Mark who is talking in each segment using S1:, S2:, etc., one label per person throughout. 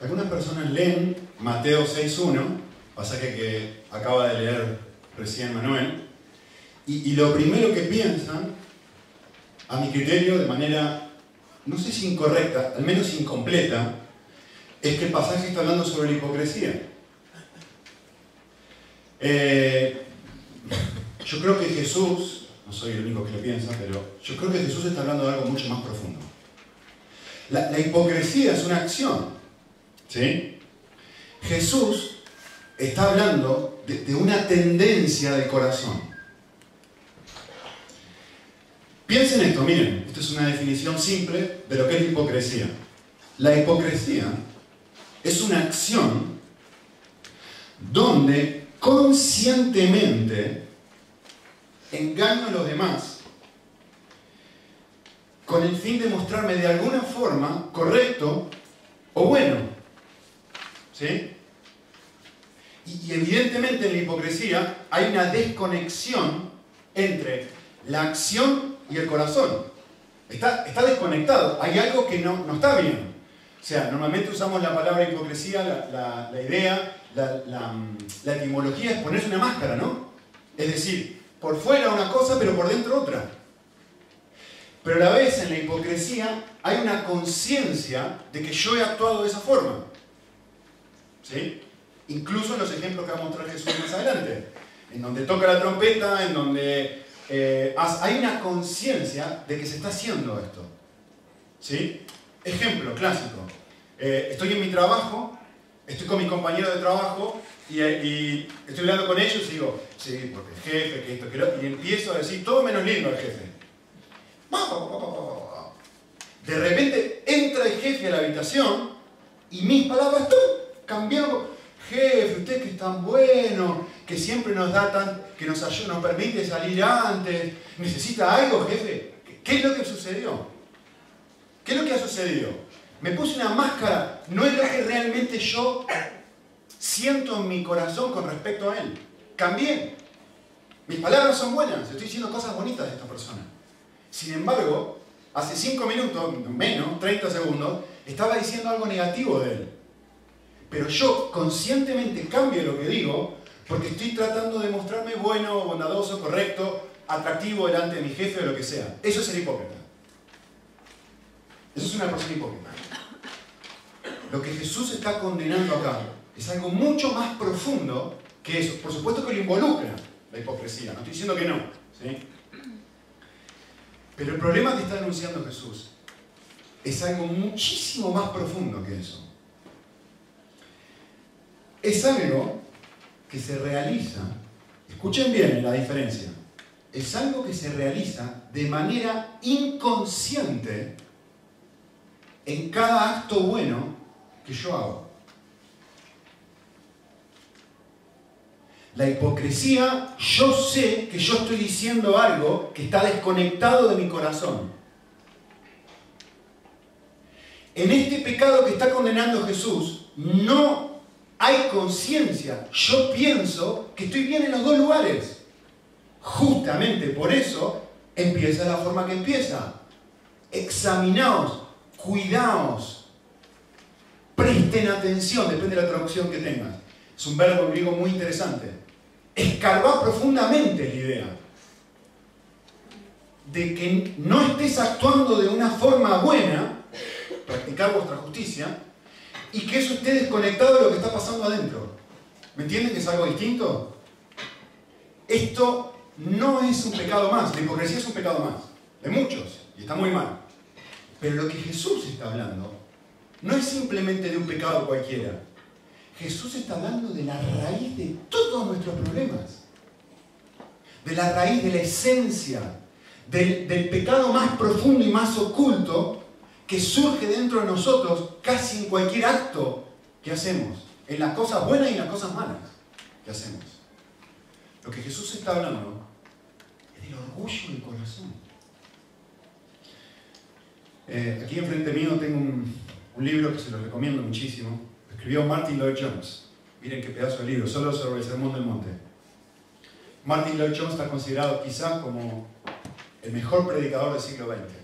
S1: Algunas personas leen Mateo 6.1, pasaje que acaba de leer recién Manuel, y, lo primero que piensan, a mi criterio, de manera, no sé si incorrecta, al menos incompleta, es que el pasaje está hablando sobre la hipocresía. Eh, yo creo que Jesús, no soy el único que lo piensa, pero yo creo que Jesús está hablando de algo mucho más profundo. La hipocresía es una acción. ¿Sí? Jesús está hablando de, una tendencia del corazón. Piensen esto, miren, esto es una definición simple de lo que es la hipocresía. La hipocresía es una acción donde conscientemente engaño a los demás con el fin de mostrarme de alguna forma correcto o bueno. Y, evidentemente en la hipocresía hay una desconexión entre la acción y el corazón. Está, está desconectado, hay algo que no, no está bien. O sea, normalmente usamos la palabra hipocresía, la, la, la idea, la, la, etimología es ponerse una máscara, ¿no? Es decir, por fuera una cosa, pero por dentro otra. Pero a la vez en la hipocresía hay una conciencia de que yo he actuado de esa forma. ¿Sí? Incluso en los ejemplos que va a mostrar Jesús más adelante. En donde toca la trompeta, en donde eh, hay una conciencia de que se está haciendo esto. ¿Sí? Ejemplo clásico. Eh, estoy en mi trabajo, estoy con mis compañeros de trabajo y, y, estoy hablando con ellos y digo, sí, porque el jefe, que esto, que lo y empiezo a decir todo menos lindo al jefe. De repente entra el jefe a la habitación y mis palabras, ¡tú! Cambiamos. Jefe, usted que es tan bueno, que siempre nos da tan, que nos ayuda, nos permite salir antes. ¿Necesita algo, jefe? ¿Qué es lo que sucedió? ¿Qué es lo que ha sucedido? Me puse una máscara, no es lo que realmente yo siento en mi corazón con respecto a él. Cambié. Mis palabras son buenas, estoy diciendo cosas bonitas de esta persona. Sin embargo, hace 5 minutos, menos, 30 segundos, estaba diciendo algo negativo de él. Pero yo conscientemente cambio lo que digo porque estoy tratando de mostrarme bueno, bondadoso, correcto, atractivo delante de mi jefe o lo que sea. Eso es ser hipócrita. Eso es una persona hipócrita. Lo que Jesús está condenando acá es algo mucho más profundo que eso. Por supuesto que lo involucra la hipocresía, no estoy diciendo que no. ¿sí? Pero el problema que está denunciando Jesús es algo muchísimo más profundo que eso. Es algo que se realiza, escuchen bien la diferencia, es algo que se realiza de manera inconsciente en cada acto bueno que yo hago. La hipocresía, yo sé que yo estoy diciendo algo que está desconectado de mi corazón. En este pecado que está condenando Jesús, no hay conciencia. Yo pienso que estoy bien en los dos lugares. Justamente por eso empieza la forma que empieza. Examinaos, cuidaos, presten atención, depende de la traducción que tengas. Es un verbo muy interesante. Escarbar profundamente la idea de que no estés actuando de una forma buena, practicar vuestra justicia, y que eso esté desconectado de lo que está pasando adentro. ¿Me entienden que es algo distinto? Esto no es un pecado más, la hipocresía es un pecado más, de muchos, y está muy mal. Pero lo que Jesús está hablando no es simplemente de un pecado cualquiera. Jesús está hablando de la raíz de todos nuestros problemas. De la raíz de la esencia, del, del, pecado más profundo y más oculto que surge dentro de nosotros casi en cualquier acto que hacemos. En las cosas buenas y en las cosas malas que hacemos. Lo que Jesús está hablando es del orgullo del corazón. Eh, aquí enfrente mío tengo un, libro que se lo recomiendo muchísimo. Escribió Martin Lloyd Jones. Miren qué pedazo de libro, solo sobre el Sermón del Monte. Martin Lloyd Jones está considerado quizás como el mejor predicador del siglo XX.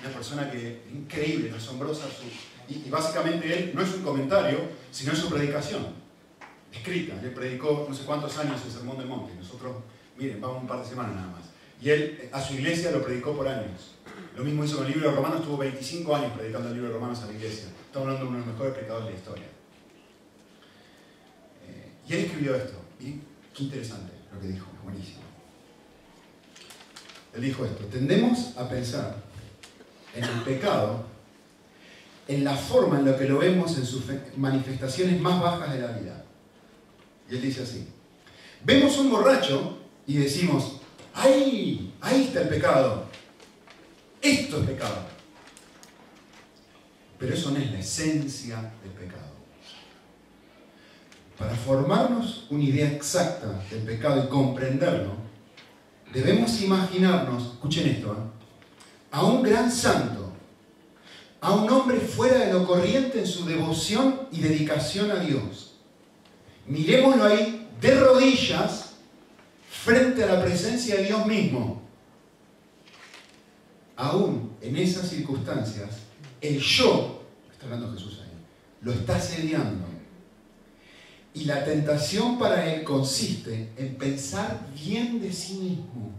S1: Una persona que increíble, asombrosa su, Y, básicamente él no es un comentario, sino es su predicación, escrita. Él predicó no sé cuántos años el Sermón del Monte. Nosotros, miren, vamos un par de semanas nada más. Y él a su iglesia lo predicó por años. Lo mismo hizo con el libro de Romanos, estuvo 25 años predicando el libro de Romanos a la iglesia. Estamos hablando de uno de los mejores predicadores de la historia. Eh, y él escribió esto. Y qué interesante lo que dijo, buenísimo. Él dijo esto, tendemos a pensar en el pecado, en la forma en la que lo vemos en sus manifestaciones más bajas de la vida. Y él dice así, vemos un borracho y decimos, ¡ay! Ahí está el pecado. Esto es pecado. Pero eso no es la esencia del pecado. Para formarnos una idea exacta del pecado y comprenderlo, debemos imaginarnos, escuchen esto, ¿eh? A un gran santo, a un hombre fuera de lo corriente en su devoción y dedicación a Dios. Miremoslo ahí de rodillas frente a la presencia de Dios mismo. Aún en esas circunstancias, el yo, está hablando Jesús ahí, lo está asediando. Y la tentación para él consiste en pensar bien de sí mismo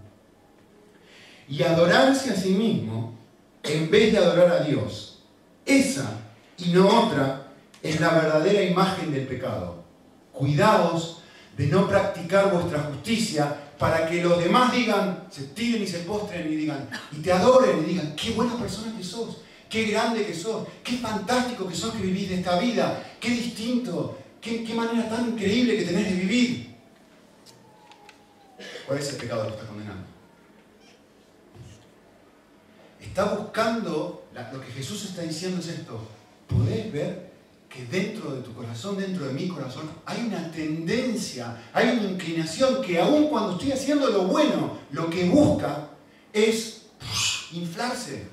S1: y adorarse a sí mismo en vez de adorar a Dios. Esa y no otra es la verdadera imagen del pecado. Cuidaos de no practicar vuestra justicia para que los demás digan, se tiren y se postren y digan, y te adoren y digan, qué buena persona que sos, qué grande que sos, qué fantástico que sos que vivís de esta vida, qué distinto, qué, qué manera tan increíble que tenés de vivir. ¿Cuál es el pecado que está condenando? Está buscando, lo que Jesús está diciendo es esto, podés ver que dentro de tu corazón, dentro de mi corazón, hay una tendencia, hay una inclinación que aun cuando estoy haciendo lo bueno, lo que busca es inflarse.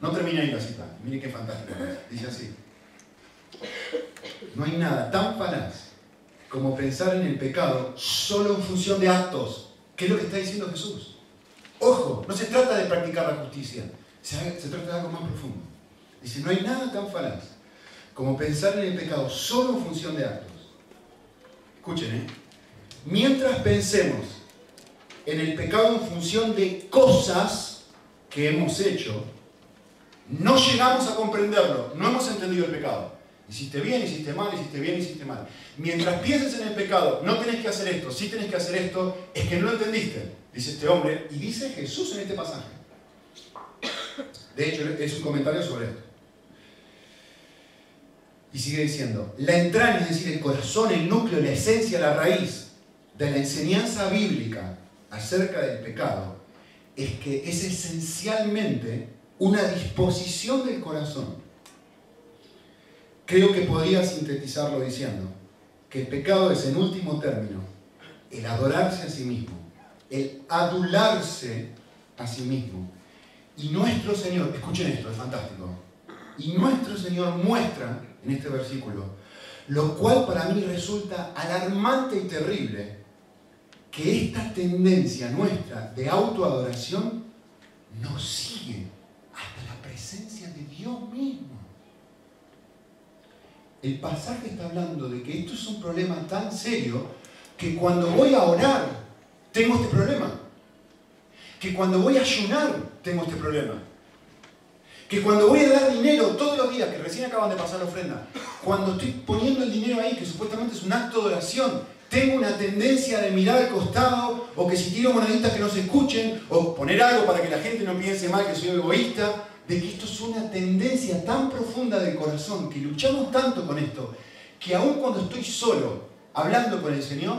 S1: No termina ahí la cita, mire qué fantástico. Dice así. No hay nada tan falaz como pensar en el pecado solo en función de actos. ¿Qué es lo que está diciendo Jesús? Ojo, no se trata de practicar la justicia, se, trata de algo más profundo. Dice, no hay nada tan falaz como pensar en el pecado solo en función de actos. Escuchen, ¿eh? Mientras pensemos en el pecado en función de cosas que hemos hecho, no llegamos a comprenderlo, no hemos entendido el pecado. Hiciste bien, hiciste mal, hiciste bien, hiciste mal. Mientras pienses en el pecado, no tenés que hacer esto, sí tenés que hacer esto, es que no lo entendiste dice este hombre, y dice Jesús en este pasaje. De hecho, es un comentario sobre esto. Y sigue diciendo, la entraña, es decir, el corazón, el núcleo, la esencia, la raíz de la enseñanza bíblica acerca del pecado, es que es esencialmente una disposición del corazón. Creo que podría sintetizarlo diciendo que el pecado es en último término el adorarse a sí mismo el adularse a sí mismo. Y nuestro Señor, escuchen esto, es fantástico, y nuestro Señor muestra en este versículo, lo cual para mí resulta alarmante y terrible, que esta tendencia nuestra de autoadoración nos sigue hasta la presencia de Dios mismo. El pasaje está hablando de que esto es un problema tan serio que cuando voy a orar tengo este problema. Que cuando voy a ayunar, tengo este problema. Que cuando voy a dar dinero todos los días, que recién acaban de pasar la ofrenda, cuando estoy poniendo el dinero ahí, que supuestamente es un acto de oración, tengo una tendencia de mirar al costado, o que si tiro moneditas que no se escuchen, o poner algo para que la gente no piense mal que soy egoísta, de que esto es una tendencia tan profunda del corazón, que luchamos tanto con esto, que aun cuando estoy solo, hablando con el Señor,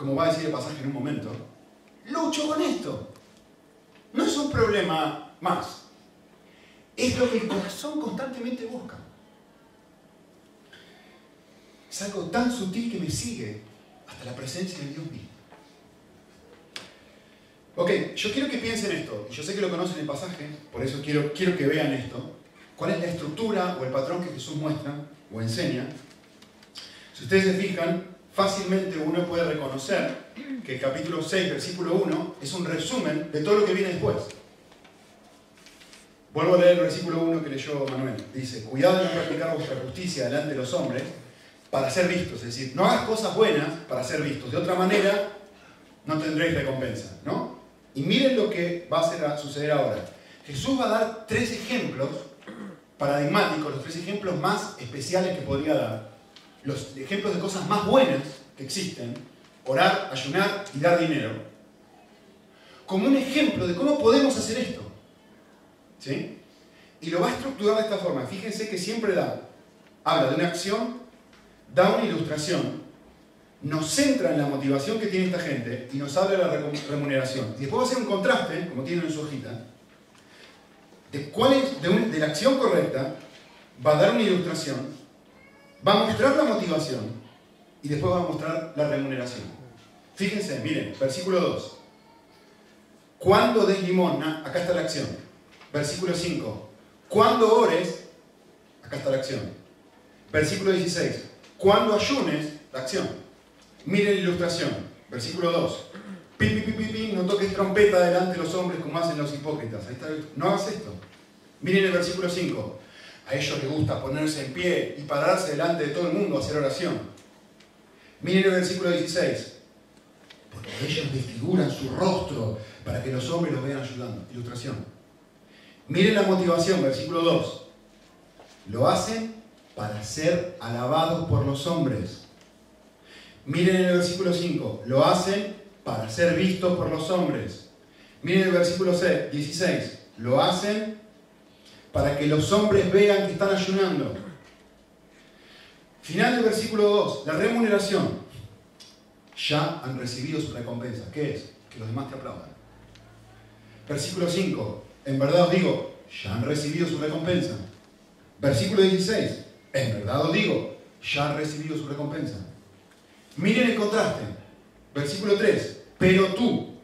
S1: como va a decir el pasaje en un momento, lucho con esto. No es un problema más. Es lo que el corazón constantemente busca. Es algo tan sutil que me sigue hasta la presencia de Dios mismo. Ok, yo quiero que piensen esto. Yo sé que lo conocen el pasaje, por eso quiero, quiero que vean esto. ¿Cuál es la estructura o el patrón que Jesús muestra o enseña? Si ustedes se fijan, fácilmente uno puede reconocer que el capítulo 6, versículo 1, es un resumen de todo lo que viene después. Vuelvo a leer el versículo 1 que leyó Manuel. Dice, cuidado de no practicar vuestra justicia delante de los hombres para ser vistos. Es decir, no hagas cosas buenas para ser vistos. De otra manera, no tendréis recompensa. ¿no? Y miren lo que va a suceder ahora. Jesús va a dar tres ejemplos paradigmáticos, los tres ejemplos más especiales que podría dar. Los ejemplos de cosas más buenas que existen. Orar, ayunar y dar dinero. Como un ejemplo de cómo podemos hacer esto. ¿Sí? Y lo va a estructurar de esta forma. Fíjense que siempre da, habla de una acción, da una ilustración, nos centra en la motivación que tiene esta gente y nos habla de la remuneración. Y después va a hacer un contraste, como tienen en su hojita, de, cuál es, de, la acción correcta, va a dar una ilustración, va a mostrar la motivación y después va a mostrar la remuneración. Fíjense, miren, versículo 2. Cuando des limosna, acá está la acción. Versículo 5. Cuando ores, acá está la acción. Versículo 16. Cuando ayunes, la acción. Miren la ilustración. Versículo 2. Pi, pi, pi, no toques trompeta delante de los hombres como hacen los hipócritas. No hagas esto. Miren el versículo 5. A ellos les gusta ponerse en pie y pararse delante de todo el mundo a hacer oración. Miren el versículo 16. Porque ellos desfiguran su rostro para que los hombres los vean ayudando. Ilustración. Miren la motivación, versículo 2. Lo hacen para ser alabados por los hombres. Miren el versículo 5. Lo hacen para ser vistos por los hombres. Miren el versículo 16. Lo hacen para que los hombres vean que están ayunando. Final del versículo 2. La remuneración. Ya han recibido su recompensa. ¿Qué es? Que los demás te aplaudan. Versículo 5. En verdad os digo, ya han recibido su recompensa. Versículo 16. En verdad os digo, ya han recibido su recompensa. Miren el contraste. Versículo 3. Pero tú.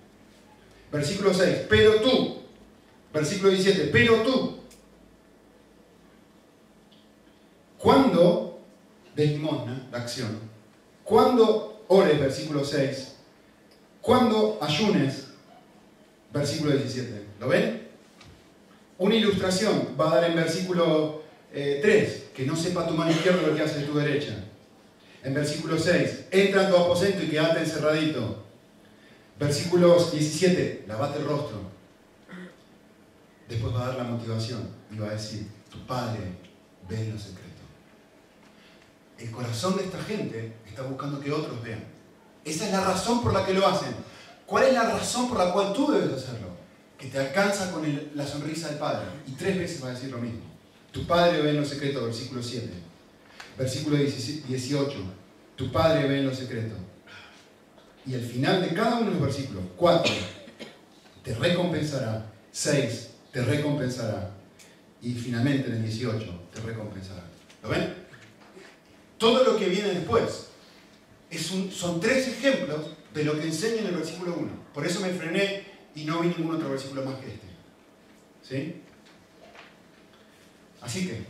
S1: Versículo 6. Pero tú. Versículo 17. Pero tú. Cuando de limosna, la acción. Cuando ores, versículo 6. Cuando ayunes, versículo 17. ¿Lo ven? Una ilustración va a dar en versículo 3, eh, que no sepa tu mano izquierda lo que hace tu derecha. En versículo 6, entra en tu aposento y quédate encerradito. Versículos 17, lavate el rostro. Después va a dar la motivación y va a decir, tu padre ve en lo secreto. El corazón de esta gente está buscando que otros vean. Esa es la razón por la que lo hacen. ¿Cuál es la razón por la cual tú debes hacerlo? que te alcanza con la sonrisa del Padre. Y tres veces va a decir lo mismo. Tu Padre ve en lo secreto, versículo 7. Versículo 18. Tu Padre ve en lo secreto. Y al final de cada uno de los versículos, 4, te recompensará. 6, te recompensará. Y finalmente en el 18, te recompensará. ¿Lo ven? Todo lo que viene después es son tres ejemplos de lo que enseña en el versículo 1. Por eso me frené y no vi ningún otro versículo más que este. ¿Sí? Así que,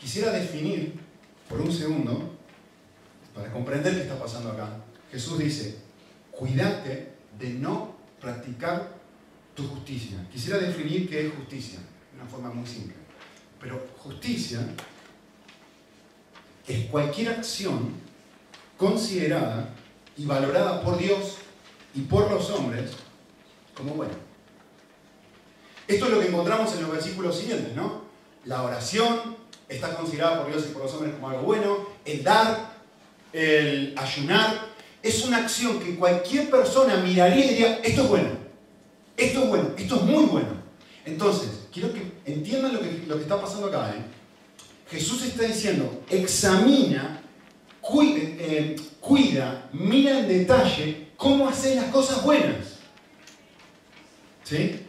S1: quisiera definir por un segundo, para comprender qué está pasando acá. Jesús dice, cuídate de no practicar tu justicia. Quisiera definir qué es justicia, de una forma muy simple. Pero justicia es cualquier acción considerada y valorada por Dios y por los hombres como bueno. Esto es lo que encontramos en los versículos siguientes, ¿no? La oración está considerada por Dios y por los hombres como algo bueno, el dar, el ayunar, es una acción que cualquier persona miraría y diría, esto es bueno, esto es bueno, esto es muy bueno. Entonces, quiero que entiendan lo que, lo que está pasando acá. ¿eh? Jesús está diciendo, examina, eh, cuida, mira en detalle cómo hacer las cosas buenas. ¿Sí?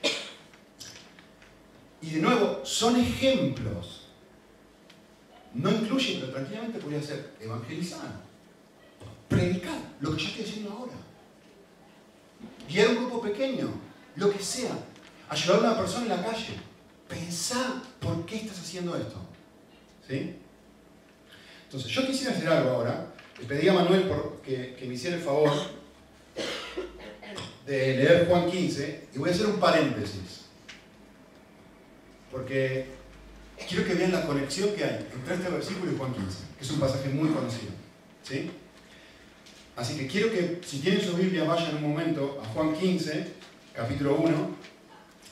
S1: Y de nuevo, son ejemplos. No incluye, pero tranquilamente podría ser evangelizar, predicar, lo que yo estoy haciendo ahora. Guiar un grupo pequeño, lo que sea. Ayudar a una persona en la calle. Pensar por qué estás haciendo esto. ¿Sí? Entonces, yo quisiera hacer algo ahora. Le pedí a Manuel que, que me hiciera el favor de leer Juan 15 y voy a hacer un paréntesis. porque quiero que vean la conexión que hay entre este versículo y Juan 15, que es un pasaje muy conocido. ¿sí? Así que quiero que, si tienen su Biblia, vayan un momento a Juan 15, capítulo 1,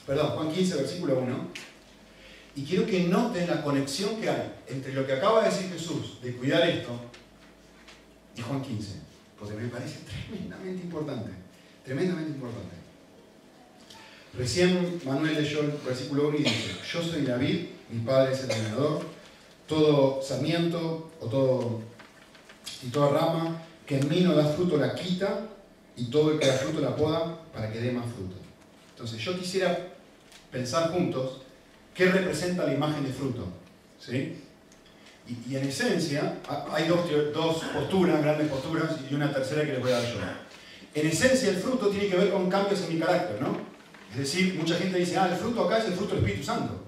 S1: perdón, Juan 15, versículo 1, y quiero que noten la conexión que hay entre lo que acaba de decir Jesús, de cuidar esto, y Juan 15, porque me parece tremendamente importante, tremendamente importante. Recién Manuel leyó el versículo 1 y dice, yo soy David, mi padre es el leñador, todo sarmiento o todo, y toda rama que en mí no da fruto la quita y todo el que da fruto la poda para que dé más fruto. Entonces yo quisiera pensar juntos qué representa la imagen de fruto. ¿sí? Y, en esencia hay dos, dos posturas, grandes posturas, y una tercera que les voy a dar yo. En esencia el fruto tiene que ver con cambios en mi carácter, ¿no? Es decir, mucha gente dice, ah, el fruto acá es el fruto del Espíritu Santo.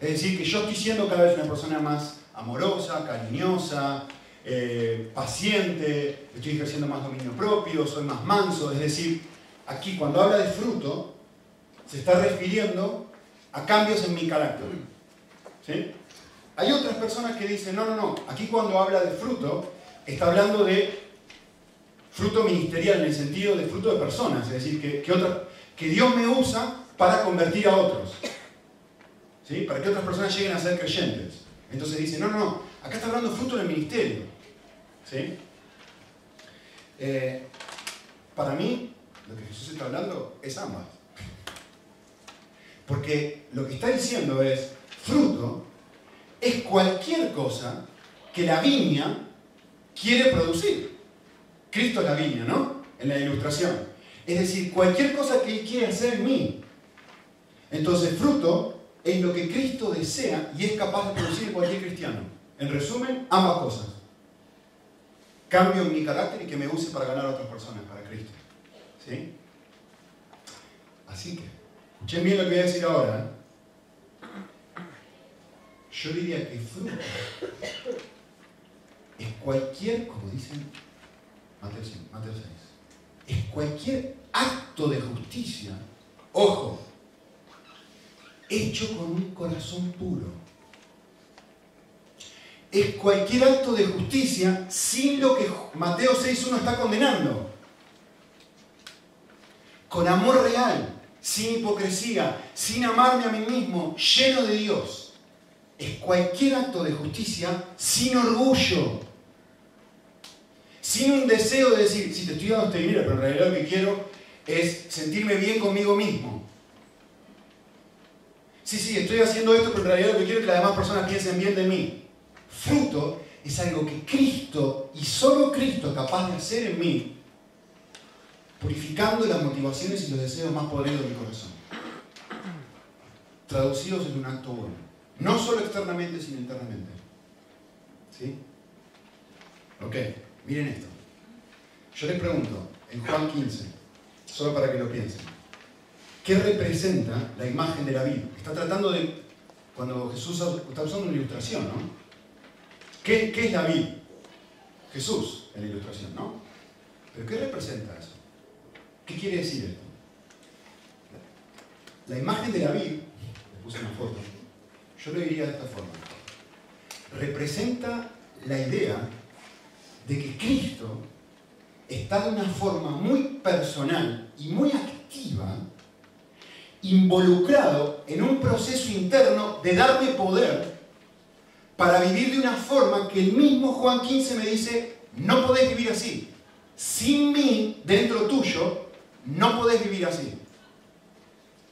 S1: Es decir, que yo estoy siendo cada vez una persona más amorosa, cariñosa, eh, paciente, estoy ejerciendo más dominio propio, soy más manso. Es decir, aquí cuando habla de fruto, se está refiriendo a cambios en mi carácter. Hay otras personas que dicen, no, no, no, aquí cuando habla de fruto, está hablando de fruto ministerial, en el sentido de fruto de personas, es decir, que, que Dios me usa para convertir a otros, para que otras personas lleguen a ser creyentes. Entonces dicen, no, no, no, acá está hablando fruto del ministerio. Eh, para mí, lo que Jesús está hablando es ambas. Porque lo que está diciendo es, fruto es cualquier cosa que la viña quiere producir. Cristo es la viña, ¿no? En la ilustración. Es decir, cualquier cosa que Él quiere hacer en mí. Entonces, fruto es lo que Cristo desea y es capaz de producir cualquier cristiano. En resumen, ambas cosas cambio en mi carácter y que me use para ganar a otras personas, para Cristo. ¿Sí? Así que, escuchen bien lo que voy a decir ahora. ¿eh? Yo diría que fruto es cualquier, como dicen Mateo 6, Mateo 6, es cualquier acto de justicia, ojo, hecho con un corazón puro es cualquier acto de justicia sin lo que Mateo 6.1 está condenando. Con amor real, sin hipocresía, sin amarme a mí mismo, lleno de Dios. Es cualquier acto de justicia sin orgullo, sin un deseo de decir, si te estoy dando este dinero, pero en realidad lo que quiero es sentirme bien conmigo mismo. Sí, sí, estoy haciendo esto, pero en realidad lo que quiero es que las demás personas piensen bien de mí. Fruto es algo que Cristo y solo Cristo es capaz de hacer en mí, purificando las motivaciones y los deseos más poderosos de mi corazón. Traducidos en un acto bueno. No solo externamente, sino internamente. ¿Sí? Ok, miren esto. Yo les pregunto, en Juan 15, solo para que lo piensen, ¿qué representa la imagen de la vida? Está tratando de, cuando Jesús está usando una ilustración, ¿no? ¿Qué, es la vid? Jesús en la ilustración, ¿no? ¿Pero qué representa eso? ¿Qué quiere decir esto? La imagen de la vid, le puse una foto, yo lo diría de esta forma. Representa la idea de que Cristo está de una forma muy personal y muy activa, involucrado en un proceso interno de darme poder para vivir de una forma que el mismo Juan 15 me dice, no podés vivir así. Sin mí, dentro tuyo, no podés vivir así.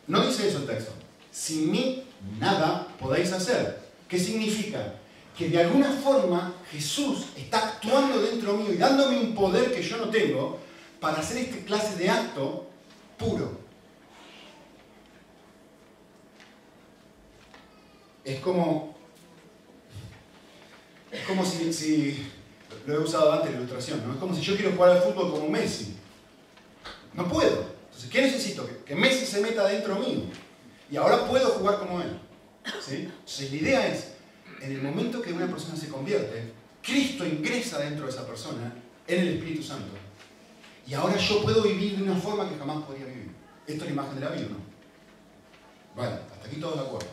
S1: No dice eso el texto. Sin mí, nada podéis hacer. ¿Qué significa? Que de alguna forma Jesús está actuando dentro mío y dándome un poder que yo no tengo para hacer esta clase de acto puro. Es como es como si, lo he usado antes en la ilustración, ¿no? Es como si yo quiero jugar al fútbol como Messi. No puedo. Entonces, ¿qué necesito? Que, Messi se meta dentro mío. Y ahora puedo jugar como él. ¿Sí? Entonces, la idea es, en el momento que una persona se convierte, Cristo ingresa dentro de esa persona en el Espíritu Santo. Y ahora yo puedo vivir de una forma que jamás podría vivir. Esto es la imagen de la vida, ¿no? Vale, hasta aquí todos de acuerdo.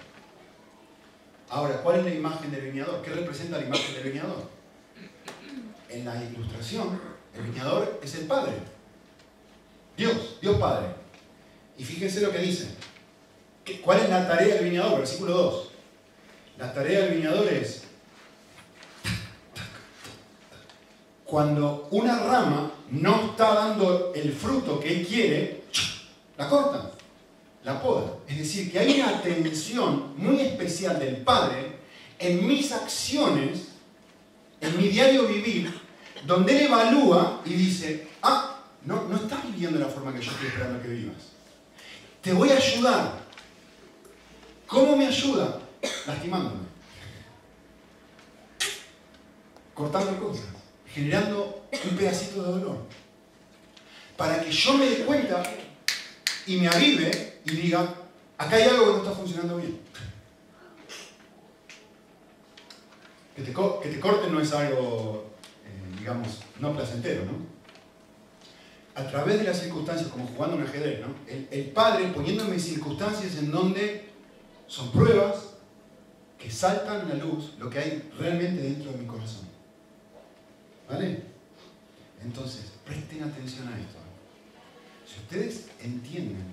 S1: Ahora, ¿cuál es la imagen del viñador? ¿Qué representa la imagen del viñador? En la ilustración, el viñador es el Padre. Dios, Dios Padre. Y fíjense lo que dice. ¿Cuál es la tarea del viñador? Versículo 2. La tarea del viñador es, cuando una rama no está dando el fruto que él quiere, la corta, la poda. Es decir, que hay una atención muy especial del Padre en mis acciones, en mi diario vivir, donde él evalúa y dice, ah, no, no estás viviendo de la forma que yo estoy esperando que vivas. Te voy a ayudar. ¿Cómo me ayuda? Lastimándome. Cortando cosas. Generando un pedacito de dolor. Para que yo me dé cuenta y me avive y diga, acá hay algo que no está funcionando bien. Que te, que te corten no es algo, eh, digamos, no placentero, ¿no? A través de las circunstancias, como jugando un ajedrez, ¿no? El, el padre poniéndome circunstancias en donde son pruebas que saltan a la luz lo que hay realmente dentro de mi corazón. ¿Vale? Entonces, presten atención a esto. Si ustedes entienden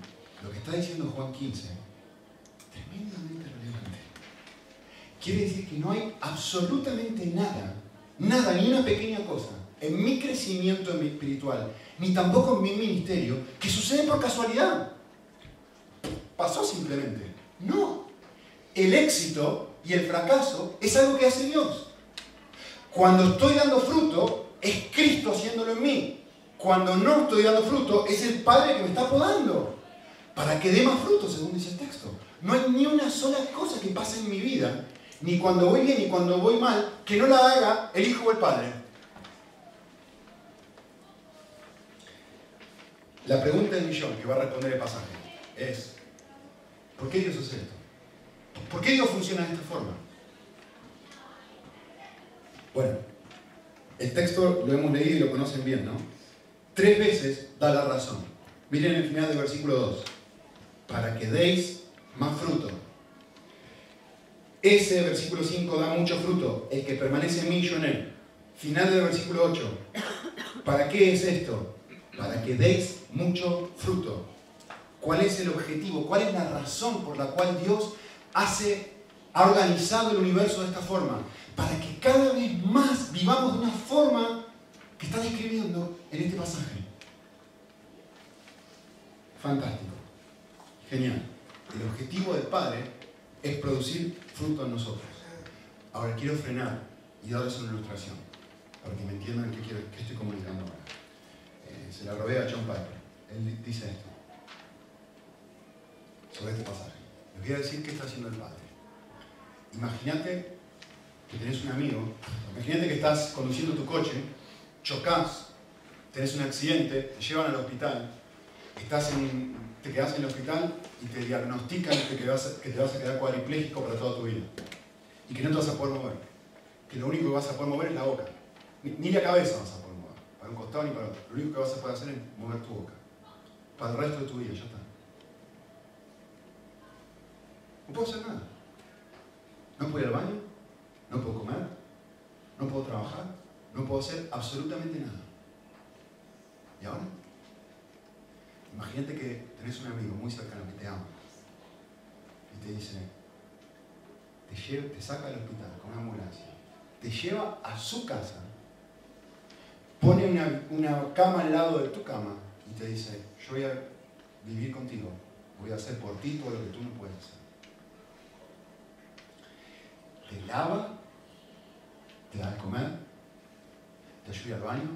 S1: lo que está diciendo Juan 15, tremendamente relevante. Quiere decir que no hay absolutamente nada, nada, ni una pequeña cosa, en mi crecimiento espiritual, ni tampoco en mi ministerio, que sucede por casualidad. Pasó simplemente. No. El éxito y el fracaso es algo que hace Dios. Cuando estoy dando fruto, es Cristo haciéndolo en mí. Cuando no estoy dando fruto, es el Padre que me está podando para que dé más fruto, según dice el texto. No hay ni una sola cosa que pase en mi vida, ni cuando voy bien ni cuando voy mal, que no la haga el Hijo o el Padre. La pregunta del millón que va a responder el pasaje es, ¿por qué Dios hace esto? ¿Por qué Dios funciona de esta forma? Bueno, el texto lo hemos leído y lo conocen bien, ¿no? Tres veces da la razón. Miren el final del versículo 2. Para que deis más fruto. Ese versículo 5 da mucho fruto. El que permanece en en él. Final del versículo 8. ¿Para qué es esto? Para que deis mucho fruto. ¿Cuál es el objetivo? ¿Cuál es la razón por la cual Dios hace, ha organizado el universo de esta forma? Para que cada vez más vivamos de una forma que está describiendo en este pasaje. Fantástico. Genial. El objetivo del Padre es producir fruto en nosotros. Ahora quiero frenar y darles una ilustración, para que me entiendan qué, quiero, qué estoy comunicando ahora. Eh, se la robé a John Piper. Él dice esto, sobre este pasaje. Les voy a decir qué está haciendo el Padre. Imagínate que tenés un amigo, imagínate que estás conduciendo tu coche chocas, tenés un accidente, te llevan al hospital, estás en, te quedas en el hospital y te diagnostican que te, vas a, que te vas a quedar cuadripléjico para toda tu vida. Y que no te vas a poder mover. Que lo único que vas a poder mover es la boca. Ni, la cabeza vas a poder mover. Para un costado ni para otro. Lo único que vas a poder hacer es mover tu boca. Para el resto de tu vida, ya está. No puedo hacer nada. No puedo ir al baño. No puedo comer. No puedo trabajar no puedo hacer absolutamente nada. ¿Y ahora? Imagínate que tenés un amigo muy cercano que te ama y te dice, te, saca del hospital con una ambulancia, te lleva a su casa, pone una, una cama al lado de tu cama y te dice, yo voy a vivir contigo, voy a hacer por ti todo lo que tú no puedes hacer. Te lava, te da de comer, te ayuda al baño,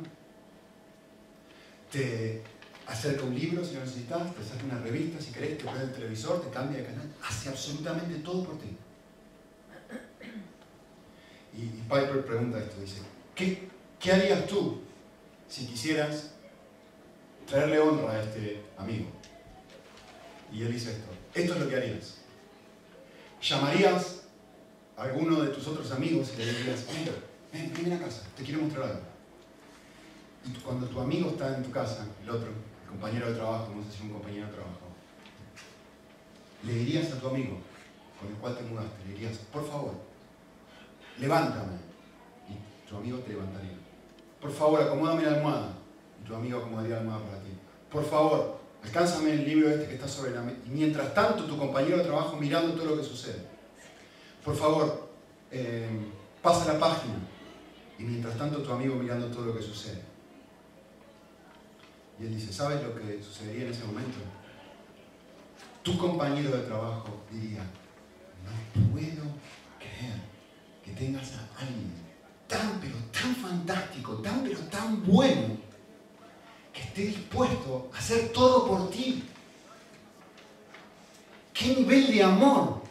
S1: te acerca un libro si lo necesitas, te acerca una revista si querés, te pone el televisor, te cambia de canal, hace absolutamente todo por ti. Y, Piper pregunta esto, dice, ¿qué, ¿qué harías tú si quisieras traerle honra a este amigo? Y él dice esto, esto es lo que harías. Llamarías a alguno de tus otros amigos y le dirías, mira, ven, ven a casa, te quiero mostrar algo y cuando tu amigo está en tu casa, el otro, el compañero de trabajo, no sé si un compañero de trabajo, le dirías a tu amigo, con el cual te mudaste, le dirías, por favor, levántame. Y tu amigo te levantaría. Por favor, acomódame la almohada. Tu amigo acomodaría la almohada para ti. Por favor, alcánzame el libro este que está sobre la mesa. Y mientras tanto, tu compañero de trabajo mirando todo lo que sucede. Por favor, eh, pasa la página. Y mientras tanto, tu amigo mirando todo lo que sucede. Y él dice, ¿sabes lo que sucedería en ese momento? Tu compañero de trabajo diría, no puedo creer que tengas a alguien tan, pero tan fantástico, tan, pero tan bueno, esté dispuesto a hacer todo por ti. ¿Qué nivel de amor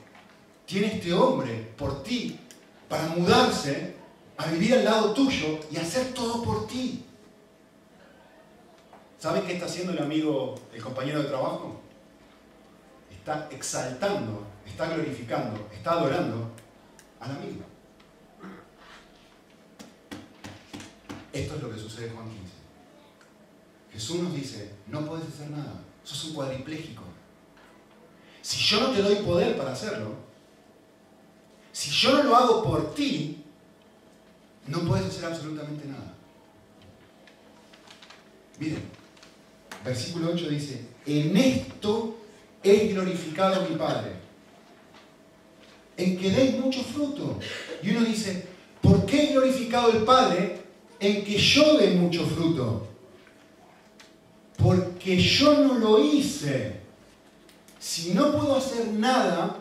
S1: tiene este hombre por ti para mudarse a vivir al lado tuyo y hacer todo por ti? ¿Saben qué está haciendo el amigo, el compañero de trabajo? Está exaltando, está glorificando, está adorando al amigo. Esto es lo que sucede 15. Jesús nos dice, no puedes hacer nada, sos un cuadripléjico. Si yo no te doy poder para hacerlo, si yo no lo hago por ti, no puedes hacer absolutamente nada. Miren, versículo 8 dice, en esto es glorificado mi Padre, en que deis mucho fruto. Y uno dice, ¿por qué es glorificado el Padre en que yo dé mucho fruto. Porque yo no lo hice. Si no puedo hacer nada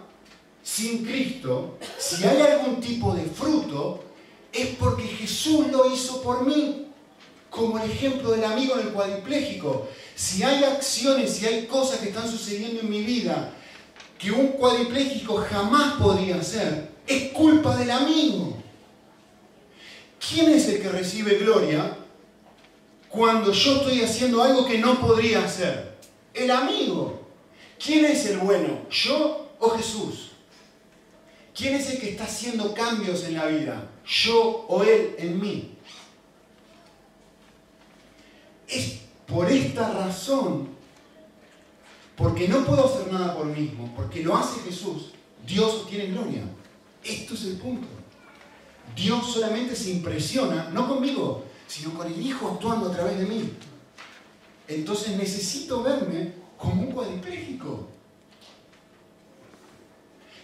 S1: sin Cristo, si hay algún tipo de fruto, es porque Jesús lo hizo por mí. Como el ejemplo del amigo del cuadripléjico. Si hay acciones, si hay cosas que están sucediendo en mi vida que un cuadripléjico jamás podría hacer, es culpa del amigo. ¿Quién es el que recibe gloria cuando yo estoy haciendo algo que no podría hacer? El amigo. ¿Quién es el bueno? ¿Yo o Jesús? ¿Quién es el que está haciendo cambios en la vida? ¿Yo o Él en mí? Es por esta razón, porque no puedo hacer nada por mí mismo, porque lo hace Jesús, Dios obtiene gloria. Esto es el punto. Dios solamente se impresiona, no conmigo, sino con el Hijo actuando a través de mí. Entonces necesito verme como un cuadripléjico.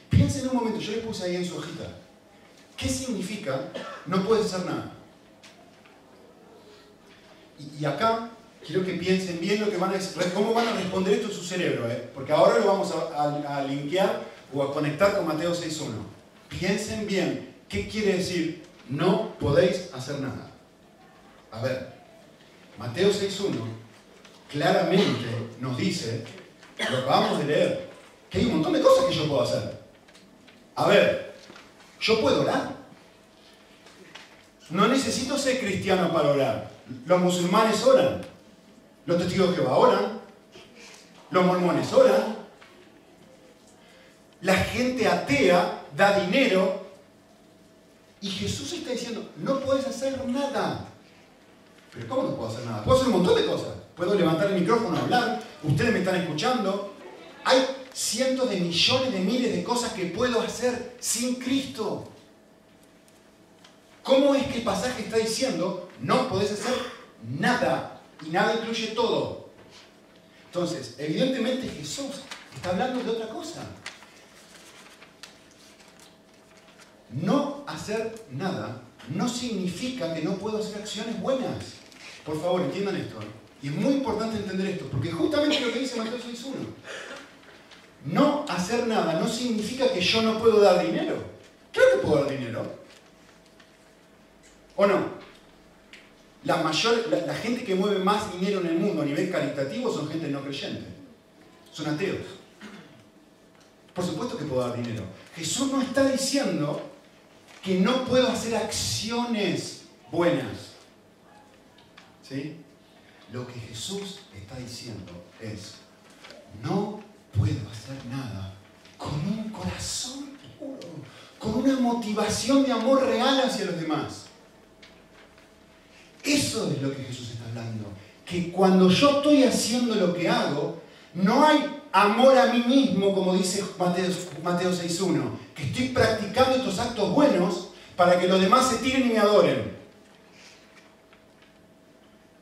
S1: Piensen un momento, yo le puse ahí en su hojita. ¿Qué significa no puedes hacer nada? Y, acá quiero que piensen bien lo que van a, cómo van a responder esto en su cerebro, ¿eh? porque ahora lo vamos a, a, a linkear o a conectar con Mateo 6.1. Piensen bien ¿Qué quiere decir? No podéis hacer nada. A ver, Mateo 6.1 claramente nos dice, lo acabamos de leer, que hay un montón de cosas que yo puedo hacer. A ver, yo puedo orar. No necesito ser cristiano para orar. Los musulmanes oran. Los testigos de Jehová oran. Los mormones oran. La gente atea da dinero y Jesús está diciendo, no puedes hacer nada. Pero ¿cómo no puedo hacer nada? Puedo hacer un montón de cosas. Puedo levantar el micrófono, hablar, ustedes me están escuchando. Hay cientos de millones de miles de cosas que puedo hacer sin Cristo. ¿Cómo es que el pasaje está diciendo, no podés hacer nada? Y nada incluye todo. Entonces, evidentemente Jesús está hablando de otra cosa. No hacer nada no significa que no puedo hacer acciones buenas. Por favor, entiendan esto. Y es muy importante entender esto, porque justamente lo que dice Mateo 6.1. No hacer nada no significa que yo no puedo dar dinero. Claro que puedo dar dinero. ¿O no? La, mayor, la gente que mueve más dinero en el mundo a nivel caritativo son gente no creyente. Son ateos. Por supuesto que puedo dar dinero. Jesús no está diciendo que no puedo hacer acciones buenas. ¿Sí? Lo que Jesús está diciendo es, no puedo hacer nada con un corazón puro, con una motivación de amor real hacia los demás. Eso es lo que Jesús está hablando. Que cuando yo estoy haciendo lo que hago, no hay amor a mí mismo, como dice Mateo, Mateo 6.1, que estoy practicando estos actos buenos para que los demás se tiren y me adoren.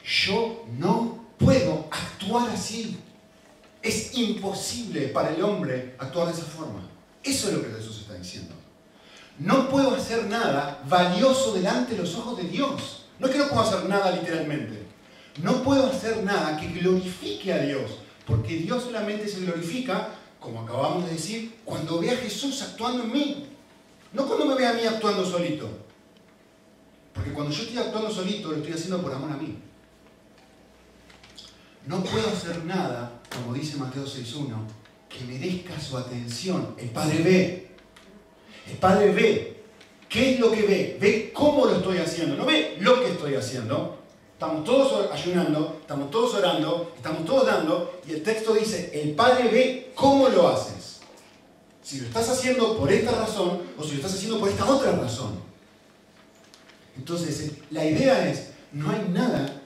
S1: Yo no puedo actuar así. Es imposible para el hombre actuar de esa forma. Eso es lo que Jesús está diciendo. No puedo hacer nada valioso delante de los ojos de Dios. No es que no puedo hacer nada literalmente. No puedo hacer nada que glorifique a Dios. Porque Dios solamente se glorifica, como acabamos de decir, cuando ve a Jesús actuando en mí. No cuando me ve a mí actuando solito. Porque cuando yo estoy actuando solito, lo estoy haciendo por amor a mí. No puedo hacer nada, como dice Mateo 6.1, que merezca su atención. El Padre ve. El Padre ve. ¿Qué es lo que ve? Ve cómo lo estoy haciendo. No ve lo que estoy haciendo. Estamos todos ayunando, estamos todos orando, estamos todos dando, y el texto dice, el Padre ve cómo lo haces. Si lo estás haciendo por esta razón o si lo estás haciendo por esta otra razón. Entonces, la idea es, no hay nada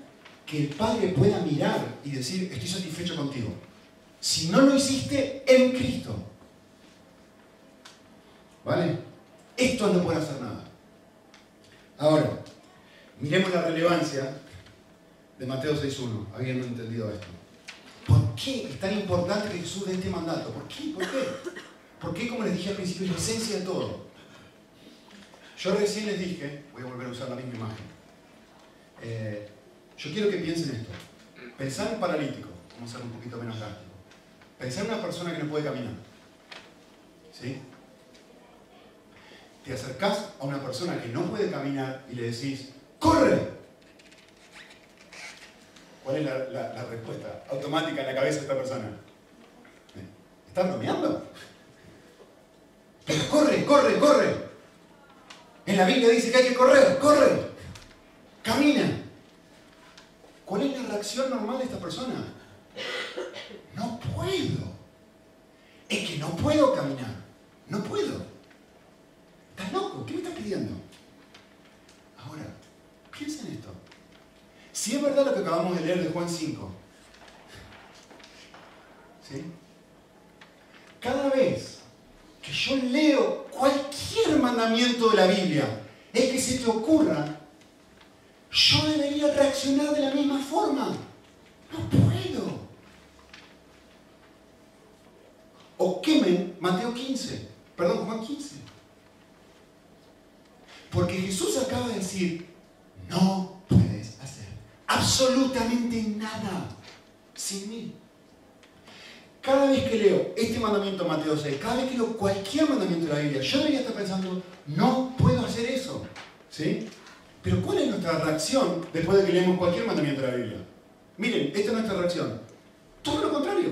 S1: que el Padre pueda mirar y decir, estoy satisfecho contigo. Si no lo hiciste en Cristo. ¿Vale? Esto no puede hacer nada. Ahora, miremos la relevancia de Mateo 6.1, habiendo entendido esto. ¿Por qué es tan importante que Jesús dé este mandato? ¿Por qué? ¿Por qué? ¿Por qué, como les dije al principio, es la esencia de todo? Yo recién les dije, voy a volver a usar la misma imagen. Eh, yo quiero que piensen esto. Pensar en un paralítico, vamos a ser un poquito menos drástico. Pensar en una persona que no puede caminar. ¿Sí? Te acercás a una persona que no puede caminar y le decís, ¡corre! ¿Cuál es la, respuesta automática en la cabeza de esta persona? ¿Estás bromeando? Pero corre, corre, corre. En la Biblia dice que hay que correr, corre. Camina. ¿Cuál es la reacción normal de esta persona? No puedo. Es que no puedo caminar. No puedo. ¿Estás loco? ¿Qué me estás pidiendo? Ahora, piensa en esto. Si es verdad lo que acabamos de leer de Juan 5, ¿sí? Cada vez que yo leo cualquier mandamiento de la Biblia, es que se te ocurra yo debería reaccionar de la misma forma. No puedo. O quemen Mateo 15, perdón, Juan 15. Porque Jesús acaba de decir, no puedes hacer absolutamente nada sin mí. Cada vez que leo este mandamiento Mateo 6, cada vez que leo cualquier mandamiento de la Biblia, yo debería estar pensando, no puedo hacer eso. ¿Sí? Pero ¿cuál es nuestra reacción después de que leemos cualquier mandamiento de la Biblia? Miren, esta es nuestra reacción. Todo lo contrario.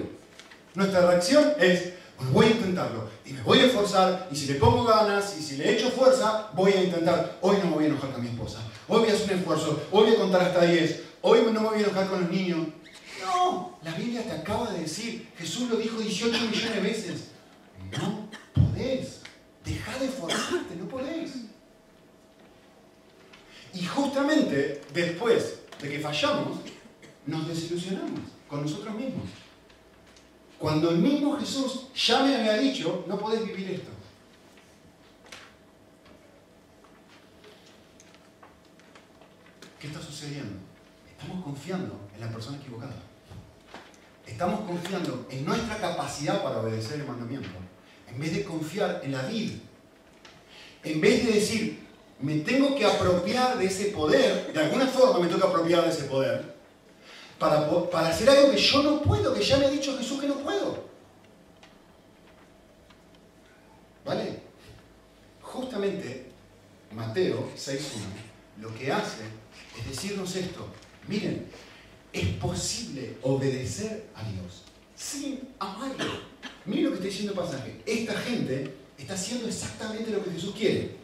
S1: Nuestra reacción es, pues voy a intentarlo, y me voy a esforzar, y si le pongo ganas, y si le echo fuerza, voy a intentar. Hoy no me voy a enojar con mi esposa, hoy voy a hacer un esfuerzo, hoy voy a contar hasta 10, hoy no me voy a enojar con los niños. No, la Biblia te acaba de decir, Jesús lo dijo 18 millones de veces, no podés, deja de esforzarte, no podés. Y justamente después de que fallamos, nos desilusionamos con nosotros mismos. Cuando el mismo Jesús ya me había dicho, no podés vivir esto. ¿Qué está sucediendo? Estamos confiando en la persona equivocada. Estamos confiando en nuestra capacidad para obedecer el mandamiento. En vez de confiar en la vida. En vez de decir, me tengo que apropiar de ese poder, de alguna forma me que apropiar de ese poder, para, para hacer algo que yo no puedo, que ya me ha dicho Jesús que no puedo. ¿Vale? Justamente Mateo 6.1 lo que hace es decirnos esto. Miren, es posible obedecer a Dios sin amarlo. Miren lo que está diciendo el pasaje. Esta gente está haciendo exactamente lo que Jesús quiere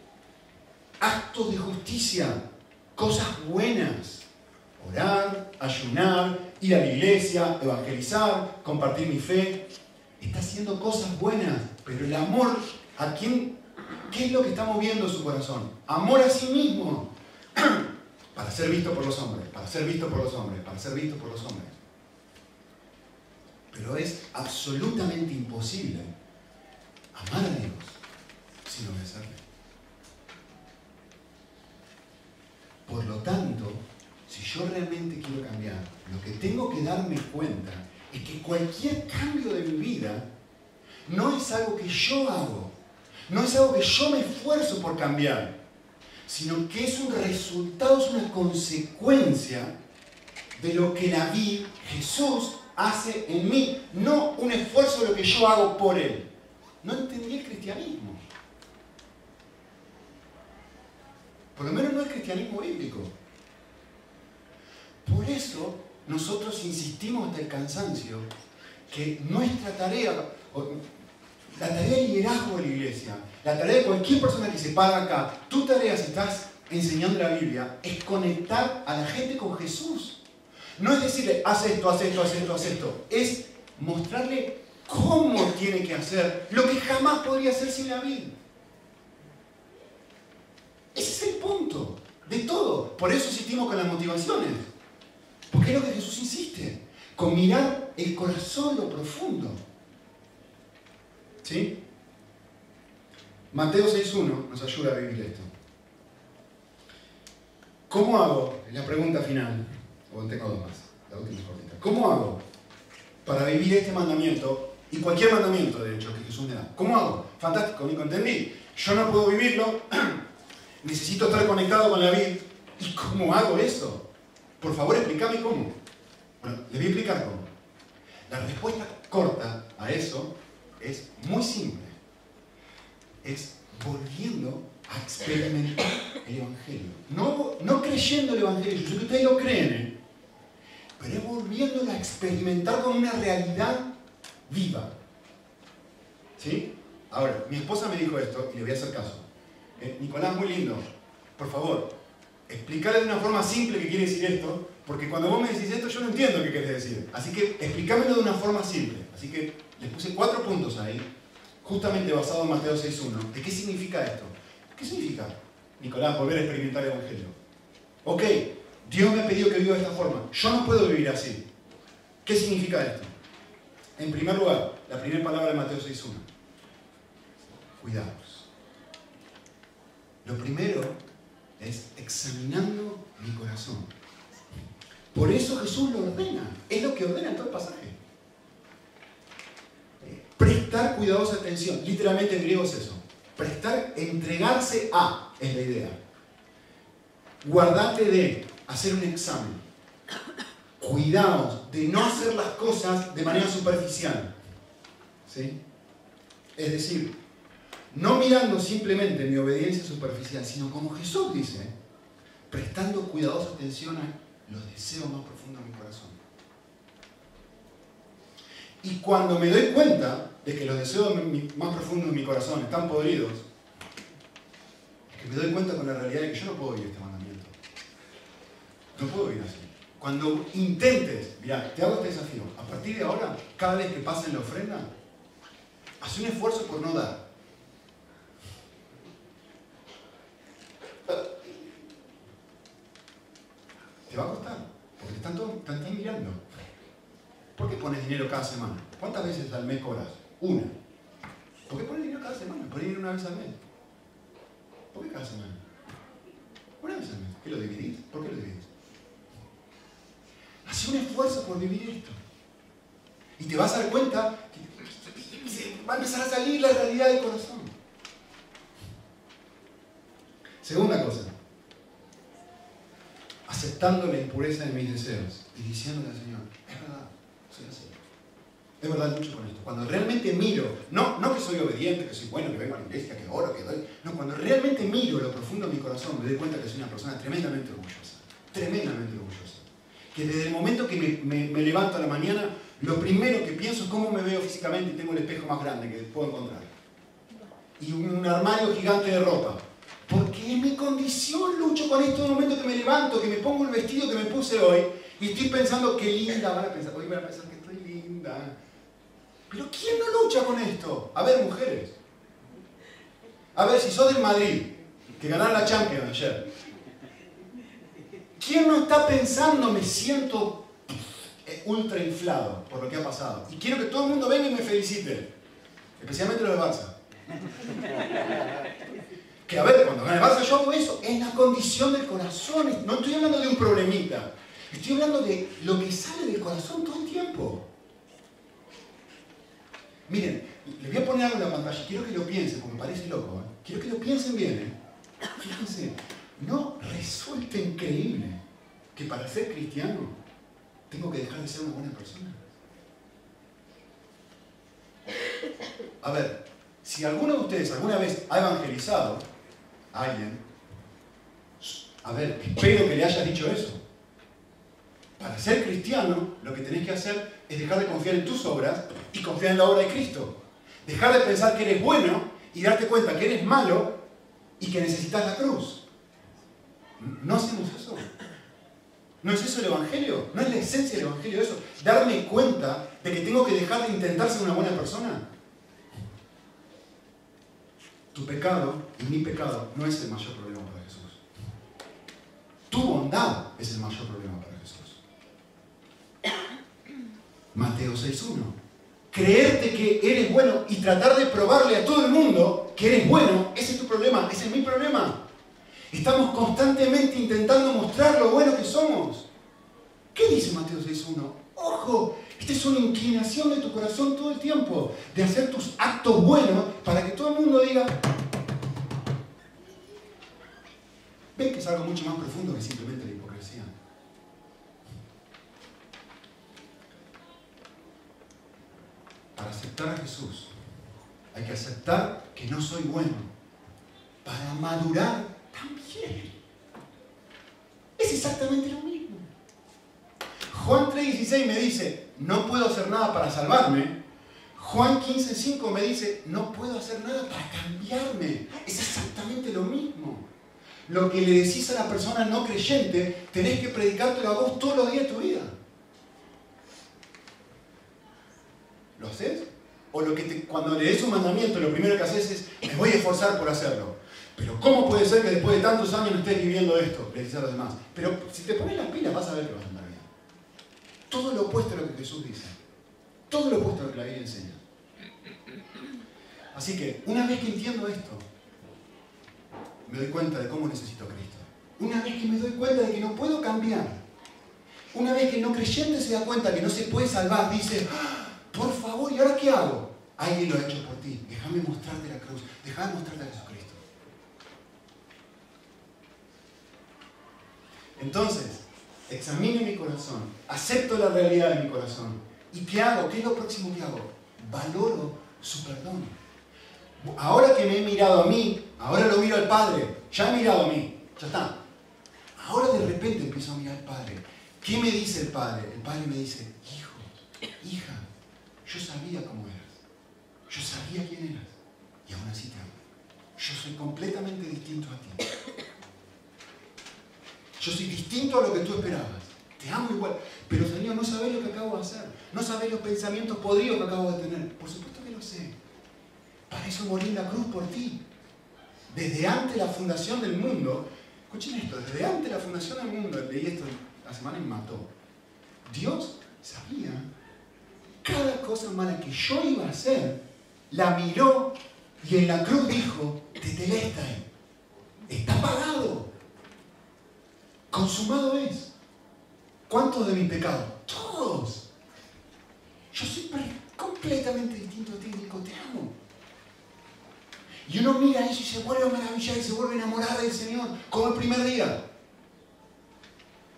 S1: actos de justicia, cosas buenas. Orar, ayunar, ir a la iglesia, evangelizar, compartir mi fe. Está haciendo cosas buenas, pero el amor, ¿a quién? ¿Qué es lo que está moviendo su corazón? Amor a sí mismo. Para ser visto por los hombres, para ser visto por los hombres, para ser visto por los hombres. Pero es absolutamente imposible amar a Dios sin obedecerle. Por lo tanto, si yo realmente quiero cambiar, lo que tengo que darme cuenta es que cualquier cambio de mi vida no es algo que yo hago, no es algo que yo me esfuerzo por cambiar, sino que es un resultado, es una consecuencia de lo que la Jesús, hace en mí, no un esfuerzo de lo que yo hago por Él. No entendí el cristianismo. Por lo menos no el cristianismo bíblico. Por eso nosotros insistimos hasta el cansancio que nuestra tarea, la tarea de liderazgo de la iglesia, la tarea de cualquier persona que se para acá, tu tarea si estás enseñando la Biblia, es conectar a la gente con Jesús. No es decirle, haz esto, haz esto, haz esto, haz esto. Es mostrarle cómo tiene que hacer lo que jamás podría hacer sin la Biblia. Ese es el punto de todo. Por eso insistimos con las motivaciones. Porque es lo que Jesús insiste. Con mirar el corazón, lo profundo. ¿Sí? Mateo 6.1 nos ayuda a vivir esto. ¿Cómo hago? La pregunta final. O tengo dos más. La última cortita. ¿Cómo hago para vivir este mandamiento y cualquier mandamiento, de hecho, que Jesús me da? ¿Cómo hago? Fantástico, Nico, entendí. Yo no puedo vivirlo necesito estar conectado con la vida. ¿Y cómo hago eso? Por favor, explícame cómo. Bueno, les voy a explicar cómo. La respuesta corta a eso es muy simple. Es volviendo a experimentar el Evangelio. No, no creyendo el Evangelio, yo sé que ustedes lo creen, ¿eh? pero es volviéndolo a experimentar con una realidad viva. ¿Sí? Ahora, mi esposa me dijo esto y le voy a hacer caso. Eh, Nicolás, muy lindo. Por favor, explícale de una forma simple qué quiere decir esto, porque cuando vos me decís esto yo no entiendo qué querés decir. Así que explícamelo de una forma simple. Así que les puse cuatro puntos ahí, justamente basado en Mateo 6.1. ¿De qué significa esto? ¿Qué significa, Nicolás, volver a experimentar el Evangelio? Ok, Dios me ha pedido que viva de esta forma. Yo no puedo vivir así. ¿Qué significa esto? En primer lugar, la primera palabra de Mateo 6.1. Cuidado. Lo primero es examinando mi corazón. Por eso Jesús lo ordena. Es lo que ordena en todo el pasaje. Prestar cuidadosa atención. Literalmente en griego es eso. Prestar, entregarse a, es la idea. Guardate de, hacer un examen. Cuidados de no hacer las cosas de manera superficial. ¿Sí? Es decir, no mirando simplemente mi obediencia superficial, sino como Jesús dice, prestando cuidadosa atención a los deseos más profundos de mi corazón. Y cuando me doy cuenta de que los deseos más profundos de mi corazón están podridos, es que me doy cuenta con la realidad de que yo no puedo vivir este mandamiento. No puedo vivir así. Cuando intentes, mira, te hago este desafío, a partir de ahora, cada vez que pasen la ofrenda, haz un esfuerzo por no dar. Te va a costar, porque están, todos, están mirando. ¿Por qué pones dinero cada semana? ¿Cuántas veces al mes cobras? Una. ¿Por qué pones dinero cada semana? ¿Pones dinero una vez al mes? ¿Por qué cada semana? Una vez al mes. ¿Qué lo dividís? ¿Por qué lo dividís? Haz un esfuerzo por vivir esto. Y te vas a dar cuenta que va a empezar a salir la realidad del corazón. Segunda cosa, aceptando la impureza de mis deseos y diciéndole al Señor, es verdad, soy así. Es verdad mucho con esto. Cuando realmente miro, no, no que soy obediente, que soy bueno, que vengo a la iglesia, que oro, que doy. No, cuando realmente miro lo profundo de mi corazón, me doy cuenta que soy una persona tremendamente orgullosa. Tremendamente orgullosa. Que desde el momento que me, me levanto a la mañana, lo primero que pienso es cómo me veo físicamente y tengo el espejo más grande que puedo encontrar. Y un armario gigante de ropa porque en mi condición lucho con esto el momento que me levanto, que me pongo el vestido que me puse hoy y estoy pensando qué linda van a pensar. Hoy van a pensar que estoy linda. Pero ¿quién no lucha con esto? A ver, mujeres. A ver, si sos del Madrid, que ganaron la Champions ayer. ¿Quién no está pensando, me siento eh, ultra inflado por lo que ha pasado. Y quiero que todo el mundo venga y me felicite. Especialmente los de Barça. Que a ver, cuando gana el Barça yo hago eso. Es la condición del corazón. No estoy hablando de un problemita. Estoy hablando de lo que sale del corazón todo el tiempo. Miren, les voy a poner algo en la pantalla. Quiero que lo piensen, porque me parece loco. ¿eh? Quiero que lo piensen bien. ¿eh? Fíjense, ¿no resulta increíble que para ser cristiano tengo que dejar de ser una buena persona? A ver, si alguno de ustedes alguna vez ha evangelizado a alguien, a ver, espero que le hayas dicho eso. Para ser cristiano, lo que tenés que hacer es dejar de confiar en tus obras y confiar en la obra de Cristo. Dejar de pensar que eres bueno y darte cuenta que eres malo y que necesitas la cruz. No hacemos eso. ¿No es eso el Evangelio? ¿No es la esencia del Evangelio eso? Darme cuenta de que tengo que dejar de intentar ser una buena persona. Tu pecado y mi pecado no es el mayor problema para Jesús. Tu bondad es el mayor problema para Jesús. Mateo 6.1. Creerte que eres bueno y tratar de probarle a todo el mundo que eres bueno, ese es tu problema, ese es mi problema. Estamos constantemente intentando mostrar lo bueno que somos. ¿Qué dice Mateo 6.1? Ojo, esta es una inclinación de tu corazón todo el tiempo, de hacer tus actos buenos para que todo el mundo diga, ven que es algo mucho más profundo que simplemente la hipocresía. Para aceptar a Jesús, hay que aceptar que no soy bueno. Para madurar también. Es exactamente lo mismo. Juan 3:16 me dice, no puedo hacer nada para salvarme. Juan 15:5 me dice, no puedo hacer nada para cambiarme. Es exactamente lo mismo. Lo que le decís a la persona no creyente, tenés que predicártelo a vos todos los días de tu vida. ¿Lo haces? O lo que cuando le des un mandamiento, lo primero que haces es, me voy a esforzar por hacerlo. Pero ¿cómo puede ser que después de tantos años no estés viviendo esto? Le dices a los demás. Pero si te pones las pilas vas a ver que vas a andar bien. Todo lo opuesto a lo que Jesús dice. Todo lo opuesto a lo que la Biblia enseña. Así que, una vez que entiendo esto, me doy cuenta de cómo necesito a Cristo. Una vez que me doy cuenta de que no puedo cambiar. Una vez que no creyente se da cuenta que no se puede salvar, dice, ¡Ah! Por favor, ¿y ahora qué hago? Alguien lo ha hecho por ti. Déjame mostrarte la cruz. Déjame mostrarte a Jesucristo. Entonces, examine mi corazón, acepto la realidad de mi corazón. ¿Y qué hago? ¿Qué es lo próximo que hago? Valoro su perdón. Ahora que me he mirado a mí, ahora lo miro al Padre, ya he mirado a mí, ya está. Ahora de repente empiezo a mirar al Padre. ¿Qué me dice el Padre? El Padre me dice, hijo, hija, yo sabía cómo eras, yo sabía quién eras, y aún así te amo. Yo soy completamente distinto a ti. Yo soy distinto a lo que tú esperabas. Te amo igual. Pero Señor, no sabes lo que acabo de hacer. No sabes los pensamientos podridos que acabo de tener. Por supuesto que lo sé. Para eso morí en la cruz por ti. Desde antes la fundación del mundo, escuchen esto, desde antes la fundación del mundo, leí esto la semana y me mató. Dios sabía cada cosa mala que yo iba a hacer, la miró y en la cruz dijo, tetelestai, está pagado, consumado es. ¿Cuántos de mis pecados? Todos. Yo soy completamente distinto a ti, Nico, te amo. Y uno mira eso y se vuelve a maravillar y se vuelve a enamorar del Señor, como el primer día.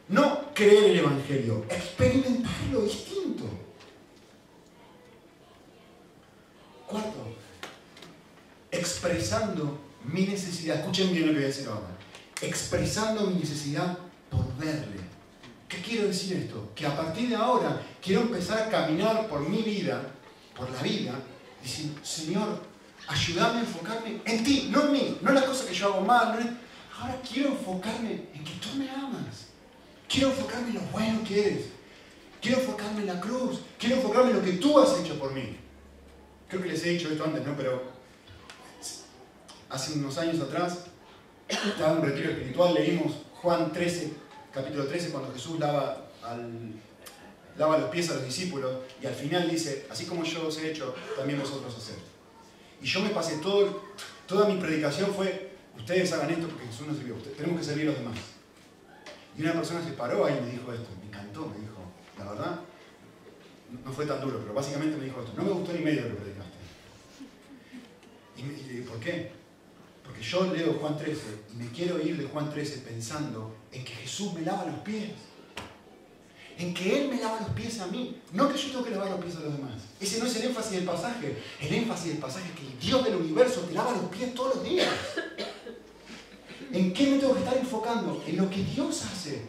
S1: No creer el Evangelio, experimentarlo distinto. Cuarto, expresando mi necesidad. Escuchen bien lo que voy a decir ahora. Expresando mi necesidad por verle. ¿Qué quiero decir esto? Que a partir de ahora quiero empezar a caminar por mi vida, por la vida, diciendo, Señor, ayúdame a enfocarme en ti, no en mí, no en las cosas que yo hago mal. Ahora quiero enfocarme en que tú me amas. Quiero enfocarme en lo bueno que eres. Quiero enfocarme en la cruz. Quiero enfocarme en lo que tú has hecho por mí. Creo que les he dicho esto antes, ¿no? Pero hace unos años atrás, estaba en un retiro espiritual, leímos Juan 13, capítulo 13, cuando Jesús lava al, los pies a los discípulos y al final dice, así como yo os he hecho, también vosotros haced. Y yo me pasé todo, toda mi predicación fue, ustedes hagan esto porque Jesús nos sirvió, tenemos que servir a los demás. Y una persona se paró ahí y me dijo esto, me encantó, me dijo, la verdad, no fue tan duro, pero básicamente me dijo esto, no me gustó ni medio lo que predicaste. Y, me, y ¿por qué? Porque yo leo Juan 13 y me quiero ir de Juan 13 pensando en que Jesús me lava los pies. En que Él me lava los pies a mí. No que yo tengo que lavar los pies a los demás. Ese no es el énfasis del pasaje. El énfasis del pasaje es que el Dios del universo te lava los pies todos los días. ¿En qué me tengo que estar enfocando? En lo que Dios hace.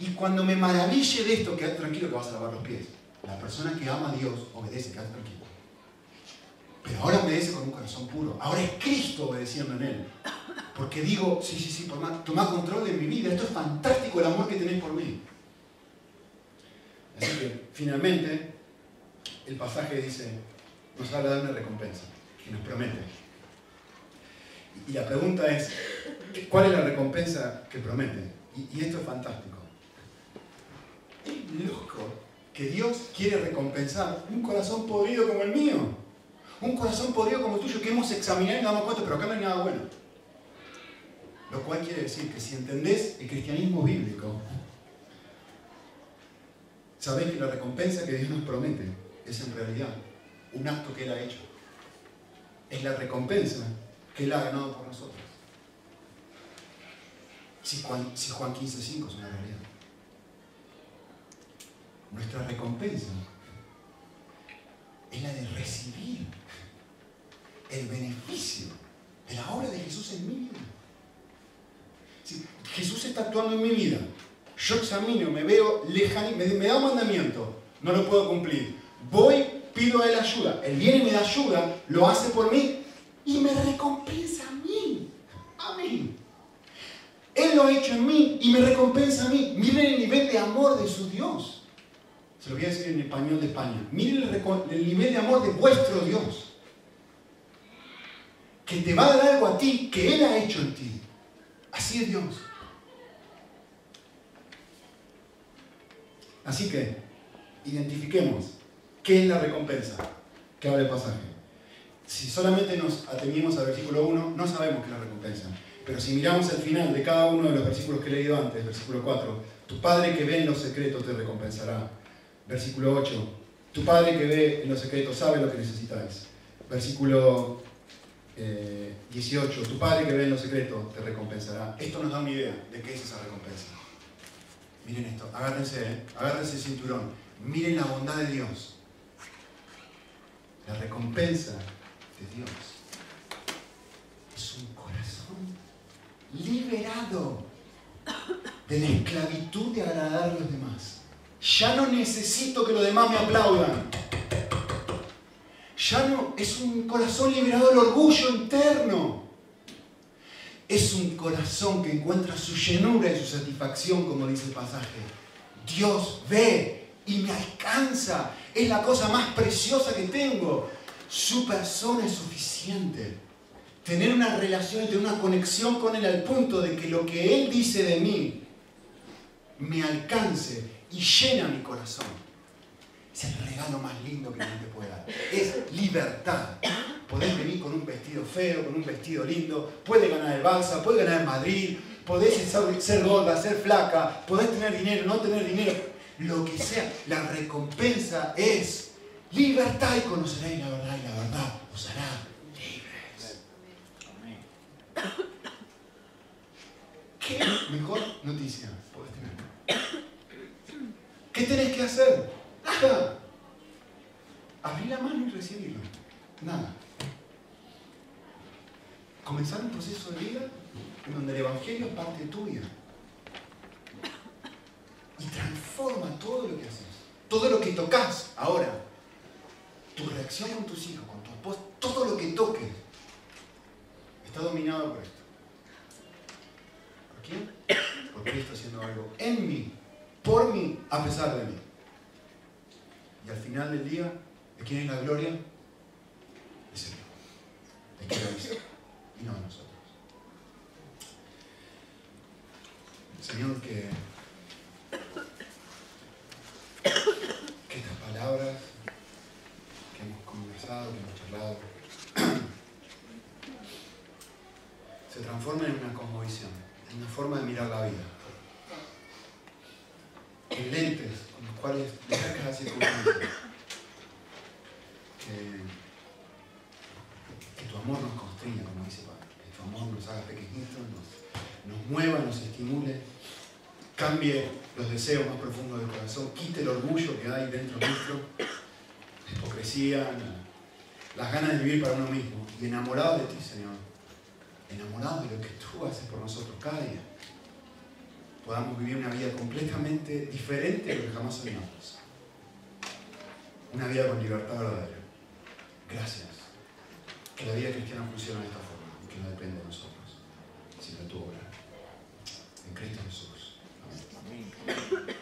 S1: Y cuando me maraville de esto, quédate tranquilo que vas a lavar los pies. La persona que ama a Dios obedece, quédate tranquilo. Pero ahora obedece con un corazón puro. Ahora es Cristo obedeciendo en él. Porque digo, sí, sí, sí, toma control de mi vida. Esto es fantástico el amor que tenéis por mí. Así que, finalmente, el pasaje dice, nos habla de una recompensa, que nos promete. Y la pregunta es, ¿cuál es la recompensa que promete? Y, y esto es fantástico. Es loco que Dios quiere recompensar un corazón podrido como el mío. Un corazón podrido como el tuyo que hemos examinado y nos damos cuenta, pero acá no hay nada bueno. Lo cual quiere decir que si entendés el cristianismo bíblico, sabés que la recompensa que Dios nos promete es en realidad un acto que Él ha hecho. Es la recompensa que Él ha ganado por nosotros. Si Juan, si Juan 15.5 es una realidad. Nuestra recompensa es la de recibir el beneficio de la obra de Jesús en mi vida. Si Jesús está actuando en mi vida. Yo examino, me veo lejano, me, da un mandamiento, no lo puedo cumplir. Voy, pido a Él ayuda. Él viene y me da ayuda, lo hace por mí y me recompensa a mí. A mí. Él lo ha hecho en mí y me recompensa a mí. Miren el nivel de amor de su Dios. Se lo voy a decir en español de España. Miren el, el nivel de amor de vuestro Dios que te va a dar algo a ti que Él ha hecho en ti. Así es Dios. Así que, identifiquemos qué es la recompensa que habla el pasaje. Si solamente nos atenimos al versículo 1, no sabemos qué es la recompensa. Pero si miramos el final de cada uno de los versículos que he leído antes, versículo 4, tu Padre que ve en los secretos te recompensará. Versículo 8, tu Padre que ve en los secretos sabe lo que necesitáis. Versículo 18, eh, tu Padre que ve en lo secreto te recompensará. Esto nos da una idea de qué es esa recompensa. Miren esto, agárrense, ¿eh? agárrense el cinturón. Miren la bondad de Dios. La recompensa de Dios es un corazón liberado de la esclavitud de agradar a los demás. Ya no necesito que los demás me aplaudan ya no es un corazón liberado del orgullo interno. Es un corazón que encuentra su llenura y su satisfacción, como dice el pasaje. Dios ve y me alcanza. Es la cosa más preciosa que tengo. Su persona es suficiente. Tener una relación y tener una conexión con Él al punto de que lo que Él dice de mí me alcance y llena mi corazón es el regalo más lindo que Dios te puede dar. Es libertad. Podés venir con un vestido feo, con un vestido lindo, puedes ganar el Balsa, puedes ganar el Madrid, podés ser gorda, ser flaca, podés tener dinero, no tener dinero, lo que sea. La recompensa es libertad y conoceréis la verdad y la verdad os hará libres. ¿Qué mejor noticia podés tener? ¿Qué tenés que hacer? Nada. Abrir la mano y recibirlo. Nada. Comenzar un proceso de vida en donde el Evangelio es parte tuya. Y transforma todo lo que haces. Todo lo que tocas ahora. Tu reacción con tus hijos, con tu esposa, todo lo que toques está dominado por esto. ¿Por quién? Por Cristo haciendo algo en mí, por mí, a pesar de mí. Y al final del día, ¿de quién es la gloria? Es El Señor. ¿De quién lo? Y no de nosotros. Señor, que, que estas palabras que hemos conversado, que hemos charlado, se transformen en una cosmovisión, en una forma de mirar la vida. En lentes con los cuales destaca la circunstancia. Que, tu amor nos construya, como dice Pablo. Que tu amor nos haga pequeñitos, nos, nos mueva, nos estimule, cambie los deseos más profundos del corazón, quite el orgullo que hay dentro nuestro, la hipocresía, las ganas de vivir para uno mismo y enamorado de ti, Señor. Enamorado de lo que tú haces por nosotros cada día podamos vivir una vida completamente diferente de lo que jamás soñamos. Una vida con libertad verdadera. Gracias. Que la vida cristiana funcione de esta forma, que no depende de nosotros, sino de tu obra. En Cristo Jesús. Amén.